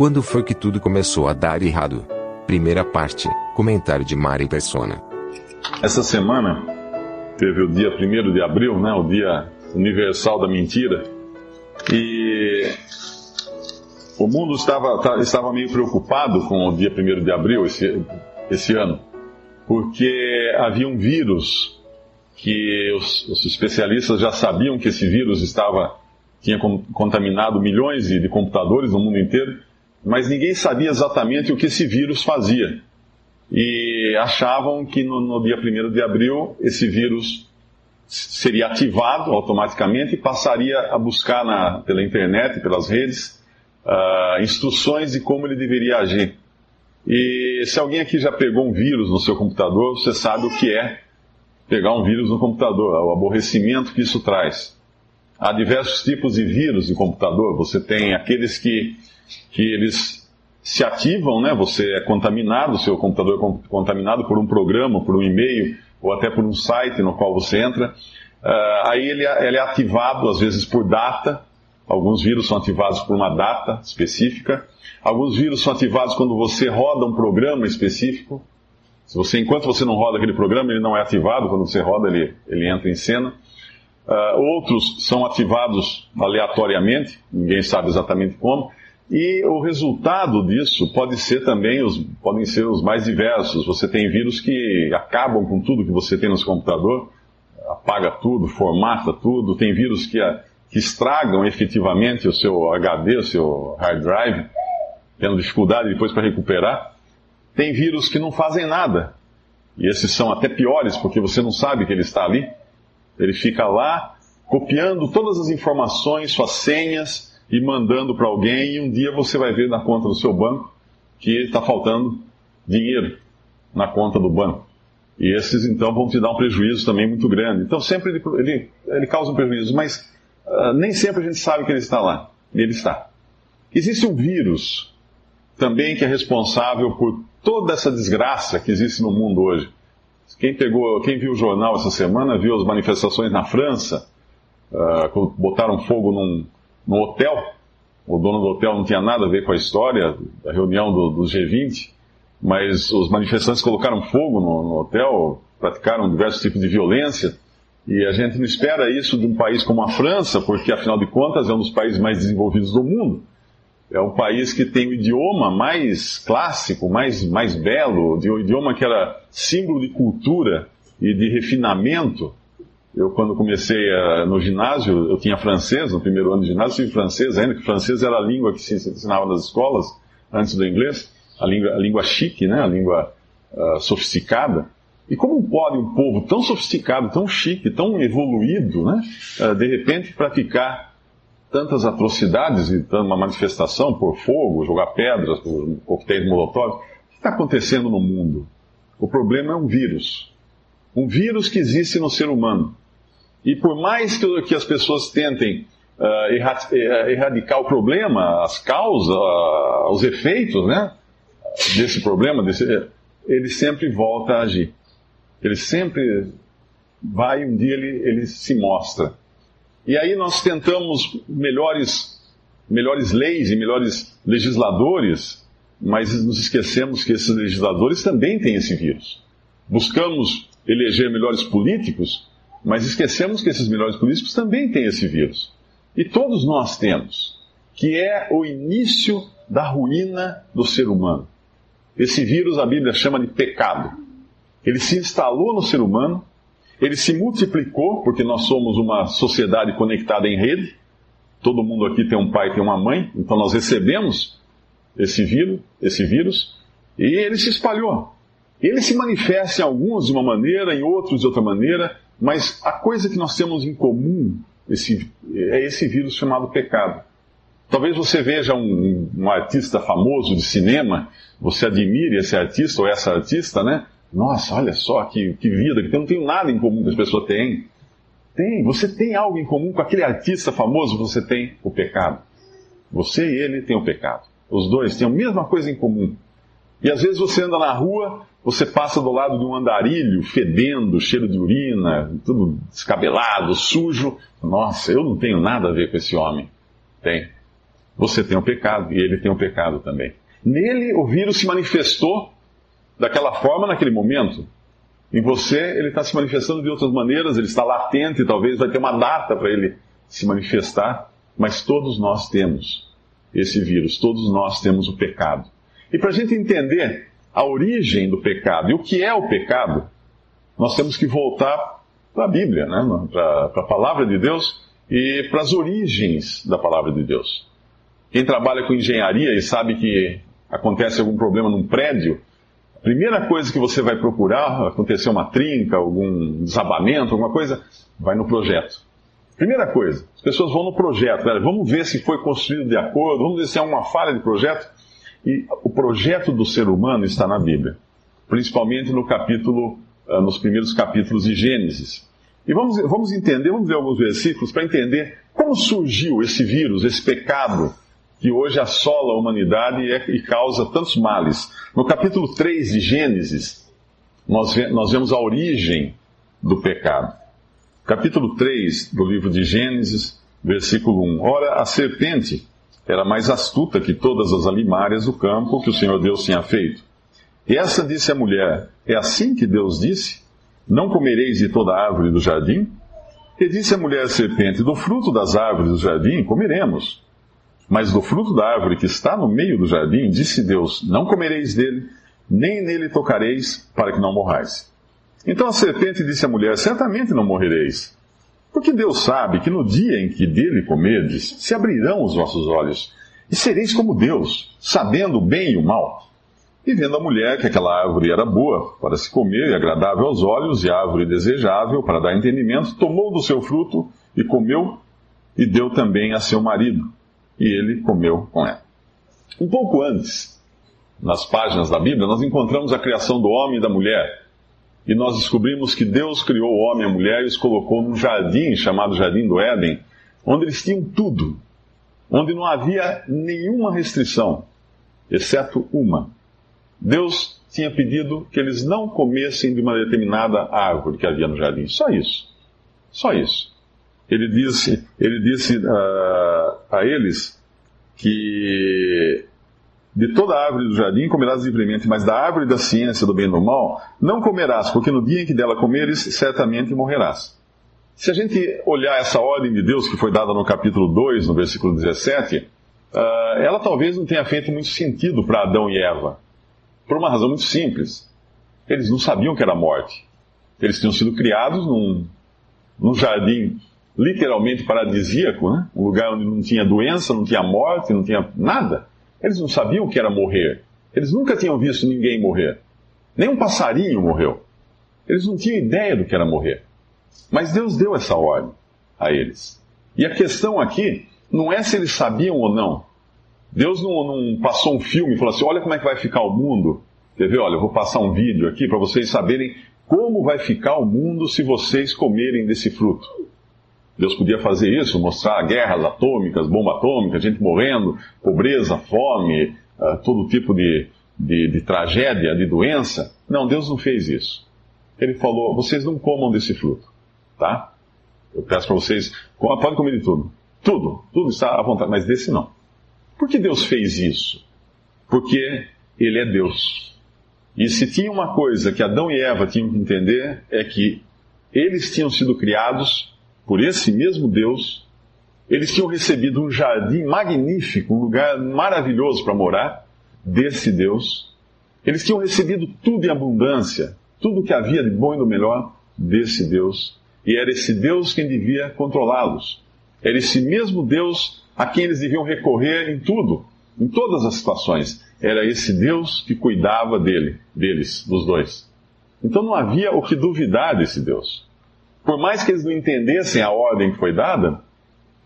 Quando foi que tudo começou a dar errado? Primeira parte, comentário de Mari Persona. Essa semana teve o dia 1 de abril, né, o dia universal da mentira, e o mundo estava, tá, estava meio preocupado com o dia 1 de abril esse, esse ano, porque havia um vírus que os, os especialistas já sabiam que esse vírus estava tinha contaminado milhões de, de computadores no mundo inteiro, mas ninguém sabia exatamente o que esse vírus fazia. E achavam que no, no dia 1 de abril esse vírus seria ativado automaticamente e passaria a buscar na, pela internet, pelas redes, uh, instruções de como ele deveria agir. E se alguém aqui já pegou um vírus no seu computador, você sabe o que é pegar um vírus no computador, o aborrecimento que isso traz. Há diversos tipos de vírus de computador. Você tem aqueles que, que eles se ativam, né? Você é contaminado, seu computador é contaminado por um programa, por um e-mail, ou até por um site no qual você entra. Uh, aí ele, é, ele é ativado, às vezes, por data. Alguns vírus são ativados por uma data específica. Alguns vírus são ativados quando você roda um programa específico. Se você, enquanto você não roda aquele programa, ele não é ativado. Quando você roda, ele, ele entra em cena. Uh, outros são ativados aleatoriamente, ninguém sabe exatamente como. E o resultado disso pode ser também os, podem ser os mais diversos. Você tem vírus que acabam com tudo que você tem no seu computador, apaga tudo, formata tudo. Tem vírus que, que estragam efetivamente o seu HD, o seu hard drive, tendo dificuldade depois para recuperar. Tem vírus que não fazem nada. E esses são até piores porque você não sabe que ele está ali. Ele fica lá copiando todas as informações, suas senhas e mandando para alguém, e um dia você vai ver na conta do seu banco que está faltando dinheiro na conta do banco. E esses então vão te dar um prejuízo também muito grande. Então sempre ele, ele, ele causa um prejuízo, mas uh, nem sempre a gente sabe que ele está lá. Ele está. Existe um vírus também que é responsável por toda essa desgraça que existe no mundo hoje. Quem pegou, quem viu o jornal essa semana viu as manifestações na França, uh, botaram fogo num, num hotel. O dono do hotel não tinha nada a ver com a história da reunião do, do G20, mas os manifestantes colocaram fogo no, no hotel, praticaram diversos tipos de violência. E a gente não espera isso de um país como a França, porque afinal de contas é um dos países mais desenvolvidos do mundo. É o país que tem o idioma mais clássico, mais, mais belo, o idioma que era símbolo de cultura e de refinamento. Eu, quando comecei uh, no ginásio, eu tinha francês, no primeiro ano de ginásio, tive francês ainda, que francês era a língua que se ensinava nas escolas, antes do inglês, a língua, a língua chique, né, a língua uh, sofisticada. E como pode um povo tão sofisticado, tão chique, tão evoluído, né, uh, de repente praticar tantas atrocidades e uma manifestação por fogo, jogar pedras, por coquetéis molotov. O que está acontecendo no mundo? O problema é um vírus. Um vírus que existe no ser humano. E por mais que, as pessoas tentem uh, erradicar o problema, as causas, uh, os efeitos né, desse problema, desse, ele sempre volta a agir. Ele sempre vai, um dia ele, ele se mostra. E aí nós tentamos melhores, melhores leis e melhores legisladores, mas nos esquecemos que esses legisladores também têm esse vírus. Buscamos eleger melhores políticos, mas esquecemos que esses melhores políticos também têm esse vírus. E todos nós temos, que é o início da ruína do ser humano. Esse vírus a Bíblia chama de pecado. Ele se instalou no ser humano ele se multiplicou, porque nós somos uma sociedade conectada em rede. Todo mundo aqui tem um pai tem uma mãe, então nós recebemos esse vírus, esse vírus, e ele se espalhou. Ele se manifesta em alguns de uma maneira, em outros de outra maneira, mas a coisa que nós temos em comum, esse, é esse vírus chamado pecado. Talvez você veja um, um, artista famoso de cinema, você admire esse artista ou essa artista, né? Nossa, olha só que, que vida, que eu não tenho nada em comum que as pessoas têm. Tem, você tem algo em comum com aquele artista famoso, você tem o pecado. Você e ele têm o pecado. Os dois têm a mesma coisa em comum. E às vezes você anda na rua, você passa do lado de um andarilho, fedendo, cheiro de urina, tudo descabelado, sujo. Nossa, eu não tenho nada a ver com esse homem. Tem. Você tem o pecado e ele tem o pecado também. Nele o vírus se manifestou daquela forma naquele momento. Em você ele está se manifestando de outras maneiras, ele está latente, talvez vai ter uma data para ele se manifestar, mas todos nós temos esse vírus, todos nós temos o pecado. E para a gente entender a origem do pecado e o que é o pecado, nós temos que voltar para a Bíblia, né? para a palavra de Deus e para as origens da palavra de Deus. Quem trabalha com engenharia e sabe que acontece algum problema num prédio, a primeira coisa que você vai procurar, acontecer uma trinca, algum desabamento, alguma coisa, vai no projeto. Primeira coisa, as pessoas vão no projeto, né? vamos ver se foi construído de acordo, vamos ver se há uma falha de projeto. E o projeto do ser humano está na Bíblia, principalmente no capítulo, ah, nos primeiros capítulos de Gênesis. E vamos, vamos entender, vamos ver alguns versículos para entender como surgiu esse vírus, esse pecado que hoje assola a humanidade e, é, causa tantos males. No capítulo 3 de Gênesis, nós, nós vemos a origem do pecado. Capítulo 3 do livro de Gênesis, versículo 1. Ora, a serpente era mais astuta que todas as alimárias do campo que o Senhor Deus tinha feito. E essa disse à mulher: É assim que Deus disse? Não comereis de toda árvore do jardim? E disse a mulher serpente: Do fruto das árvores do jardim comeremos. Mas do fruto da árvore que está no meio do jardim, disse Deus: Não comereis dele, nem nele tocareis, para que não morrais. Então a serpente disse à mulher: Certamente não morrereis. Porque Deus sabe que no dia em que dele comerdes, se abrirão os vossos olhos, e sereis como Deus, sabendo o bem e o mal. E vendo a mulher que aquela árvore era boa para se comer e agradável aos olhos, e árvore desejável para dar entendimento, tomou do seu fruto e comeu, e deu também a seu marido, e ele comeu com ela. Um pouco antes, nas páginas da Bíblia, nós encontramos a criação do homem e da mulher e nós descobrimos que Deus criou o homem e a mulher e os colocou num jardim chamado Jardim do Éden, onde eles tinham tudo, onde não havia nenhuma restrição, exceto uma. Deus tinha pedido que eles não comessem de uma determinada árvore que havia no jardim. Só isso. Só isso. Ele disse, ele disse uh, a eles que de toda árvore do jardim comerás livremente, mas da árvore da ciência do bem e do mal não comerás, porque no dia em que dela comeres, certamente morrerás. Se a gente olhar essa ordem de Deus que foi dada no capítulo 2, no versículo 17, uh, ah, ela talvez não tenha feito muito sentido para Adão e Eva. Por uma razão muito simples. Eles não sabiam que era morte. Eles tinham sido criados num, num jardim literalmente paradisíaco, né? um lugar onde não tinha doença, não tinha morte, não tinha nada. Eles não sabiam o que era morrer. Eles nunca tinham visto ninguém morrer. Nem um passarinho morreu. Eles não tinham ideia do que era morrer. Mas Deus deu essa ordem a eles. E a questão aqui não é se eles sabiam ou não. Deus não, não passou um filme e falou assim: olha como é que vai ficar o mundo. Quer ver? Olha, eu vou passar um vídeo aqui para vocês saberem como vai ficar o mundo se vocês comerem desse fruto. Deus podia fazer isso, mostrar guerras atômicas, bomba atômica, gente morrendo, pobreza, fome, uh, todo tipo de, de, de tragédia, de doença. Não, Deus não fez isso. Ele falou: vocês não comam desse fruto, tá? Eu peço para vocês, podem comer de tudo. Tudo, tudo está à vontade, mas desse não. Por que Deus fez isso? Porque Ele é Deus. E se tinha uma coisa que Adão e Eva tinham que entender, é que eles tinham sido criados por esse mesmo Deus, eles tinham recebido um jardim magnífico, um lugar maravilhoso para morar, desse Deus. Eles tinham recebido tudo em abundância, tudo que havia de bom e do melhor desse Deus. E era esse Deus quem devia controlá-los. Era esse mesmo Deus a quem eles deviam recorrer em tudo, em todas as situações. Era esse Deus que cuidava dele, deles, dos dois. Então não havia o que duvidar desse Deus. Por mais que eles não entendessem a ordem que foi dada,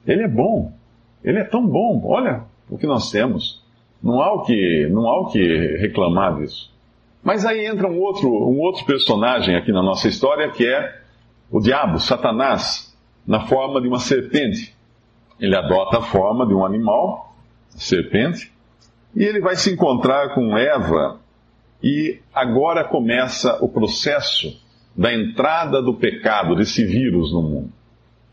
ele é bom. Ele é tão bom. Olha o que nós temos. Não há o que, não há o que reclamar disso. Mas aí entra um outro, um outro personagem aqui na nossa história que é o diabo, Satanás, na forma de uma serpente. Ele adota a forma de um animal, serpente, e ele vai se encontrar com Eva, e agora começa o processo da entrada do pecado, desse vírus no mundo.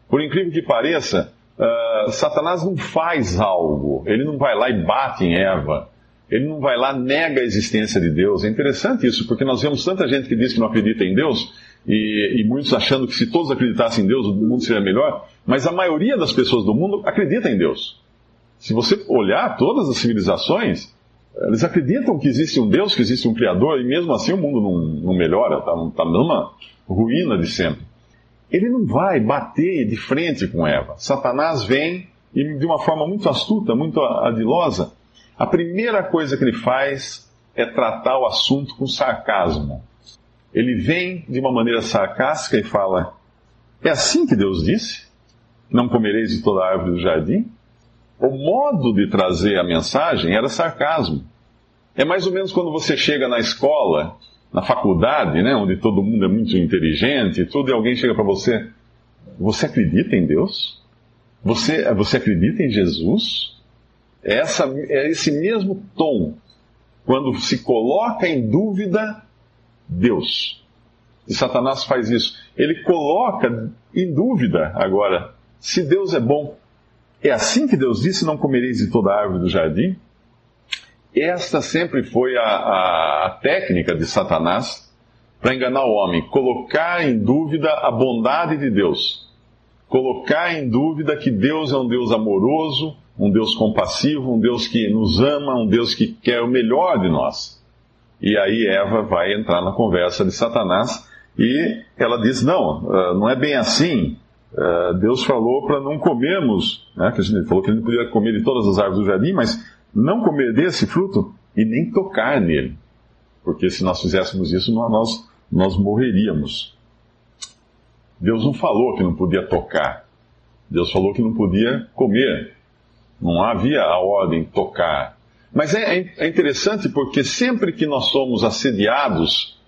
Por incrível que pareça, uh, Satanás não faz algo, ele não vai lá e bate em Eva, ele não vai lá nega a existência de Deus. É interessante isso, porque nós vemos tanta gente que diz que não acredita em Deus, e, e, muitos achando que se todos acreditassem em Deus, o mundo seria melhor, mas a maioria das pessoas do mundo acredita em Deus. Se você olhar todas as civilizações, eles acreditam que existe um Deus, que existe um Criador, e mesmo assim o mundo não, não melhora, está tá numa ruína de sempre. Ele não vai bater de frente com Eva. Satanás vem e de uma forma muito astuta, muito adilosa, a primeira coisa que ele faz é tratar o assunto com sarcasmo. Ele vem de uma maneira sarcástica e fala: É assim que Deus disse? Não comereis de toda a árvore do jardim? O modo de trazer a mensagem era sarcasmo. É mais ou menos quando você chega na escola, na faculdade, né, onde todo mundo é muito inteligente e tudo, e alguém chega para você: Você acredita em Deus? Você, você acredita em Jesus? É, essa, é esse mesmo tom quando se coloca em dúvida Deus. E Satanás faz isso. Ele coloca em dúvida agora se Deus é bom. É assim que Deus disse: Não comereis de toda árvore do jardim? Esta sempre foi a, a, a técnica de Satanás para enganar o homem: colocar em dúvida a bondade de Deus, colocar em dúvida que Deus é um Deus amoroso, um Deus compassivo, um Deus que nos ama, um Deus que quer o melhor de nós. E aí Eva vai entrar na conversa de Satanás e ela diz: Não, ah, não é bem assim. Ah, Deus falou para não comermos, né, gente falou que a gente podia comer de todas as árvores do jardim, mas não comer desse fruto e nem tocar nele. Porque se nós fizéssemos isso, nós, nós morreríamos. Deus não falou que não podia tocar. Deus falou que não podia comer. Não havia a ordem tocar. Mas é, é, é interessante porque sempre que nós somos assediados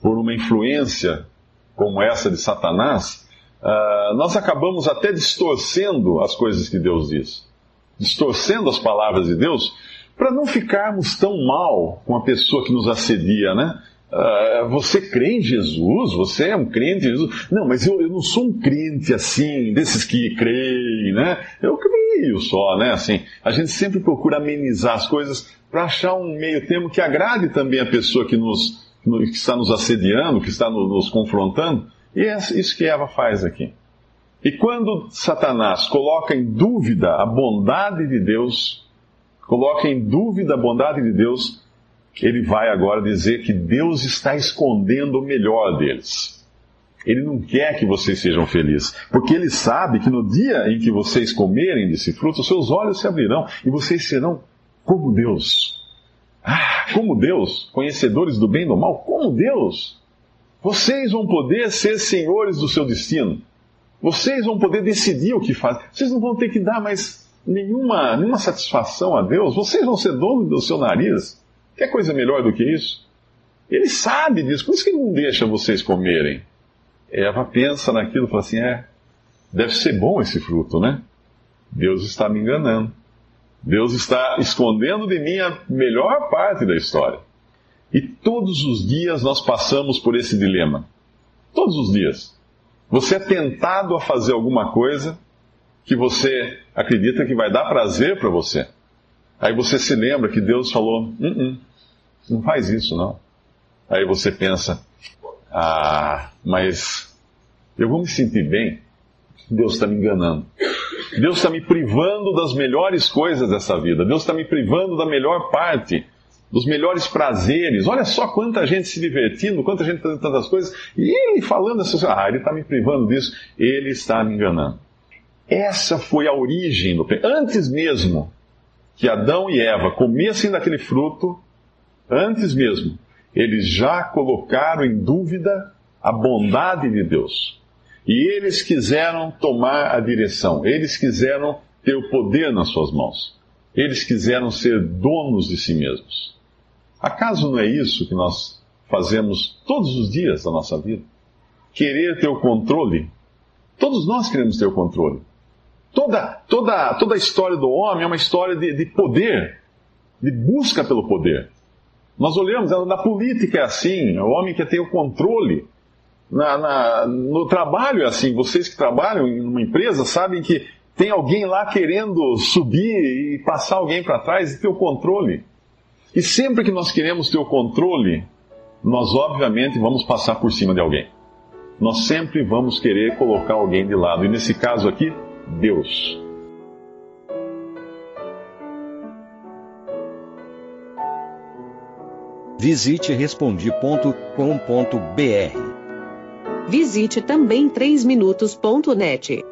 por uma influência como essa de Satanás, uh, nós acabamos até distorcendo as coisas que Deus diz, distorcendo as palavras de Deus, para não ficarmos tão mal com a pessoa que nos assedia, né? Uh, você crê em Jesus? Você é um crente em Jesus? Não, mas eu, eu não sou um crente assim, desses que creem, né? Eu creio só, né? Assim, a gente sempre procura amenizar as coisas para achar um meio termo que agrade também a pessoa que, nos, que está nos assediando, que está nos confrontando. E é isso que Eva faz aqui. E quando Satanás coloca em dúvida a bondade de Deus, coloca em dúvida a bondade de Deus, ele vai agora dizer que Deus está escondendo o melhor deles. Ele não quer que vocês sejam felizes, porque ele sabe que no dia em que vocês comerem desse fruto, seus olhos se abrirão e vocês serão como Deus. Ah, como Deus, conhecedores do bem e do mal, como Deus. Vocês vão poder ser senhores do seu destino. Vocês vão poder decidir o que fazem. Vocês não vão ter que dar mais nenhuma, nenhuma satisfação a Deus. Vocês vão ser donos do seu nariz. Quer coisa melhor do que isso? Ele sabe disso, por isso que ele não deixa vocês comerem. Eva pensa naquilo e fala assim: é, deve ser bom esse fruto, né? Deus está me enganando. Deus está escondendo de mim a melhor parte da história. E todos os dias nós passamos por esse dilema. Todos os dias. Você é tentado a fazer alguma coisa que você acredita que vai dar prazer para você. Aí você se lembra que Deus falou: não, uh-uh, não faz isso não. Aí você pensa: ah, mas eu vou me sentir bem. Deus está me enganando. Deus está me privando das melhores coisas dessa vida. Deus está me privando da melhor parte, dos melhores prazeres. Olha só quanta gente se divertindo, quanta gente fazendo tantas coisas. E ele falando coisas. Ah, ele está me privando disso. Ele está me enganando. Essa foi a origem do pecado. Antes mesmo que Adão e Eva comessem daquele fruto, antes mesmo, eles já colocaram em dúvida a bondade de Deus. E eles quiseram tomar a direção, eles quiseram ter o poder nas suas mãos, eles quiseram ser donos de si mesmos. Acaso não é isso que nós fazemos todos os dias da nossa vida? Querer ter o controle? Todos nós queremos ter o controle. Toda, toda, toda a história do homem é uma história de, de poder, de busca pelo poder. Nós olhamos, na política é assim, o homem quer ter o controle. Na, na, no trabalho é assim, vocês que trabalham em uma empresa sabem que tem alguém lá querendo subir e passar alguém para trás e ter o controle. E sempre que nós queremos ter o controle, nós obviamente vamos passar por cima de alguém. Nós sempre vamos querer colocar alguém de lado. E nesse caso aqui, Deus. Visite respondi.com.br. Visite também 3minutos.net.